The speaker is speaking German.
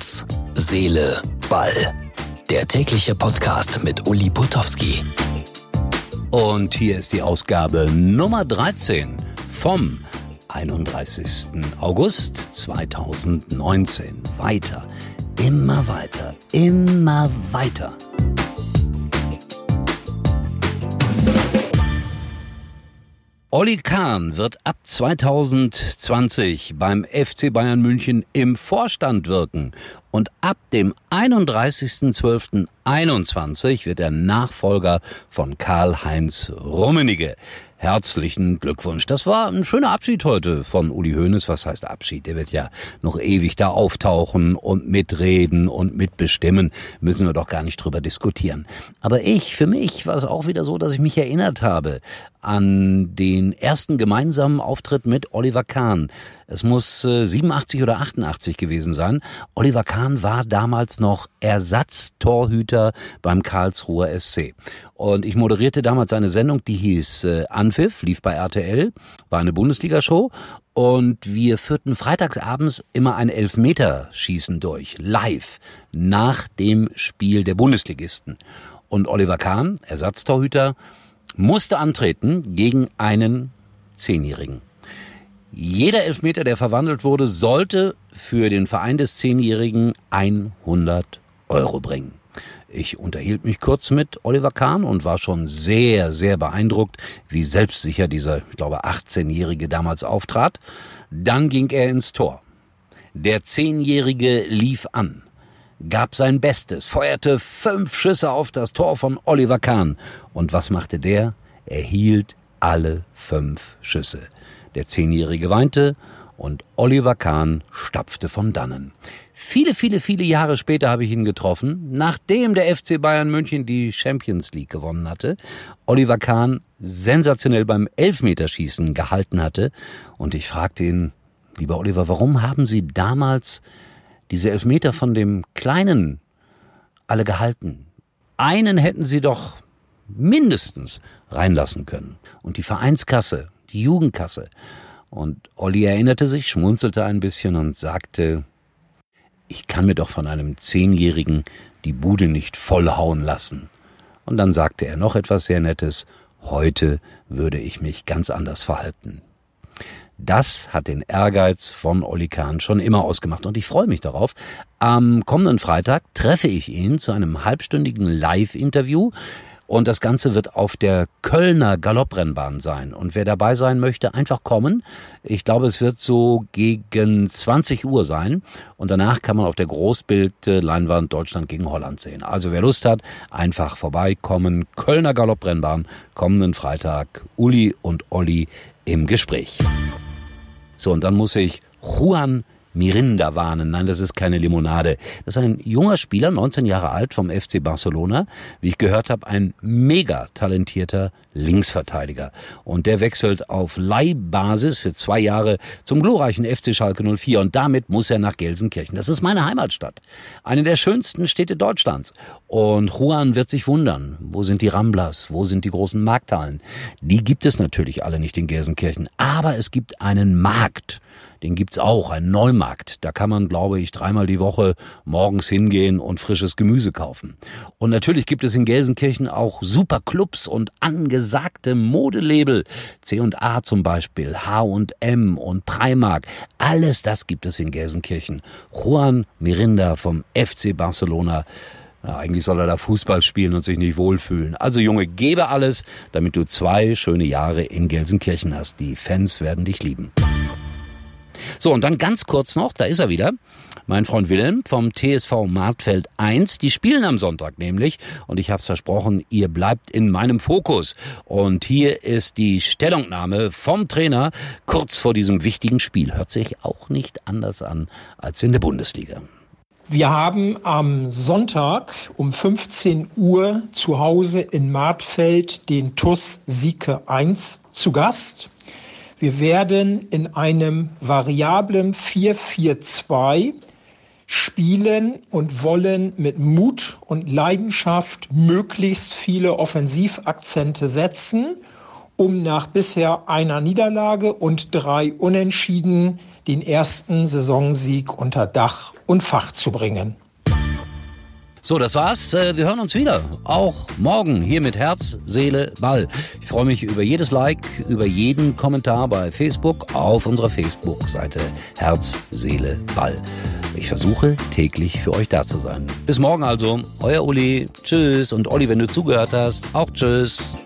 Herz, Seele, Ball. Der tägliche Podcast mit Uli Putowski. Und hier ist die Ausgabe Nummer 13 vom 31. August 2019. Weiter, immer weiter, immer weiter. Olli Kahn wird ab 2020 beim FC Bayern München im Vorstand wirken und ab dem 31.12.21 wird er Nachfolger von Karl-Heinz Rummenigge. Herzlichen Glückwunsch. Das war ein schöner Abschied heute von Uli Hoeneß. Was heißt Abschied? Der wird ja noch ewig da auftauchen und mitreden und mitbestimmen. Müssen wir doch gar nicht drüber diskutieren. Aber ich, für mich war es auch wieder so, dass ich mich erinnert habe an den ersten gemeinsamen Auftritt mit Oliver Kahn. Es muss äh, 87 oder 88 gewesen sein. Oliver Kahn war damals noch Ersatztorhüter beim Karlsruher SC. Und ich moderierte damals eine Sendung, die hieß äh, Anpfiff, lief bei RTL, war eine Bundesliga-Show. Und wir führten freitagsabends immer ein Elfmeterschießen durch, live, nach dem Spiel der Bundesligisten. Und Oliver Kahn, Ersatztorhüter, musste antreten gegen einen Zehnjährigen. Jeder Elfmeter, der verwandelt wurde, sollte für den Verein des Zehnjährigen 100 Euro bringen. Ich unterhielt mich kurz mit Oliver Kahn und war schon sehr, sehr beeindruckt, wie selbstsicher dieser, ich glaube, 18-Jährige damals auftrat. Dann ging er ins Tor. Der Zehnjährige lief an gab sein Bestes, feuerte fünf Schüsse auf das Tor von Oliver Kahn. Und was machte der? Er hielt alle fünf Schüsse. Der Zehnjährige weinte und Oliver Kahn stapfte von dannen. Viele, viele, viele Jahre später habe ich ihn getroffen, nachdem der FC Bayern München die Champions League gewonnen hatte. Oliver Kahn sensationell beim Elfmeterschießen gehalten hatte. Und ich fragte ihn, lieber Oliver, warum haben Sie damals diese Elfmeter von dem Kleinen alle gehalten. Einen hätten sie doch mindestens reinlassen können. Und die Vereinskasse, die Jugendkasse. Und Olli erinnerte sich, schmunzelte ein bisschen und sagte, ich kann mir doch von einem Zehnjährigen die Bude nicht vollhauen lassen. Und dann sagte er noch etwas sehr Nettes, heute würde ich mich ganz anders verhalten. Das hat den Ehrgeiz von Olli Kahn schon immer ausgemacht und ich freue mich darauf. Am kommenden Freitag treffe ich ihn zu einem halbstündigen Live-Interview. Und das Ganze wird auf der Kölner Galopprennbahn sein. Und wer dabei sein möchte, einfach kommen. Ich glaube, es wird so gegen 20 Uhr sein. Und danach kann man auf der Großbildleinwand Deutschland gegen Holland sehen. Also wer Lust hat, einfach vorbeikommen. Kölner Galopprennbahn, kommenden Freitag. Uli und Olli im Gespräch. So, und dann muss ich Juan Mirinda warnen. Nein, das ist keine Limonade. Das ist ein junger Spieler, 19 Jahre alt vom FC Barcelona. Wie ich gehört habe, ein mega talentierter Linksverteidiger. Und der wechselt auf Leihbasis für zwei Jahre zum glorreichen FC Schalke 04. Und damit muss er nach Gelsenkirchen. Das ist meine Heimatstadt. Eine der schönsten Städte Deutschlands. Und Juan wird sich wundern. Wo sind die Ramblas? Wo sind die großen Markthallen? Die gibt es natürlich alle nicht in Gelsenkirchen. Aber es gibt einen Markt den gibt's auch, ein Neumarkt. Da kann man, glaube ich, dreimal die Woche morgens hingehen und frisches Gemüse kaufen. Und natürlich gibt es in Gelsenkirchen auch super Clubs und angesagte Modelabel. C&A zum Beispiel, H&M und Primark. Alles das gibt es in Gelsenkirchen. Juan Mirinda vom FC Barcelona ja, eigentlich soll er da Fußball spielen und sich nicht wohlfühlen. Also Junge, gebe alles, damit du zwei schöne Jahre in Gelsenkirchen hast. Die Fans werden dich lieben. So, und dann ganz kurz noch, da ist er wieder, mein Freund Wilhelm vom TSV Martfeld 1. Die spielen am Sonntag nämlich und ich habe versprochen, ihr bleibt in meinem Fokus. Und hier ist die Stellungnahme vom Trainer kurz vor diesem wichtigen Spiel. Hört sich auch nicht anders an als in der Bundesliga. Wir haben am Sonntag um 15 Uhr zu Hause in Martfeld den TUS Sieke 1 zu Gast. Wir werden in einem variablen 4-4-2 spielen und wollen mit Mut und Leidenschaft möglichst viele Offensivakzente setzen, um nach bisher einer Niederlage und drei Unentschieden den ersten Saisonsieg unter Dach und Fach zu bringen. So, das war's. Äh, wir hören uns wieder. Auch morgen hier mit Herz, Seele, Ball. Ich freue mich über jedes Like, über jeden Kommentar bei Facebook auf unserer Facebook-Seite Herz, Seele, Ball. Ich versuche täglich für euch da zu sein. Bis morgen also. Euer Uli. Tschüss. Und Olli, wenn du zugehört hast, auch tschüss.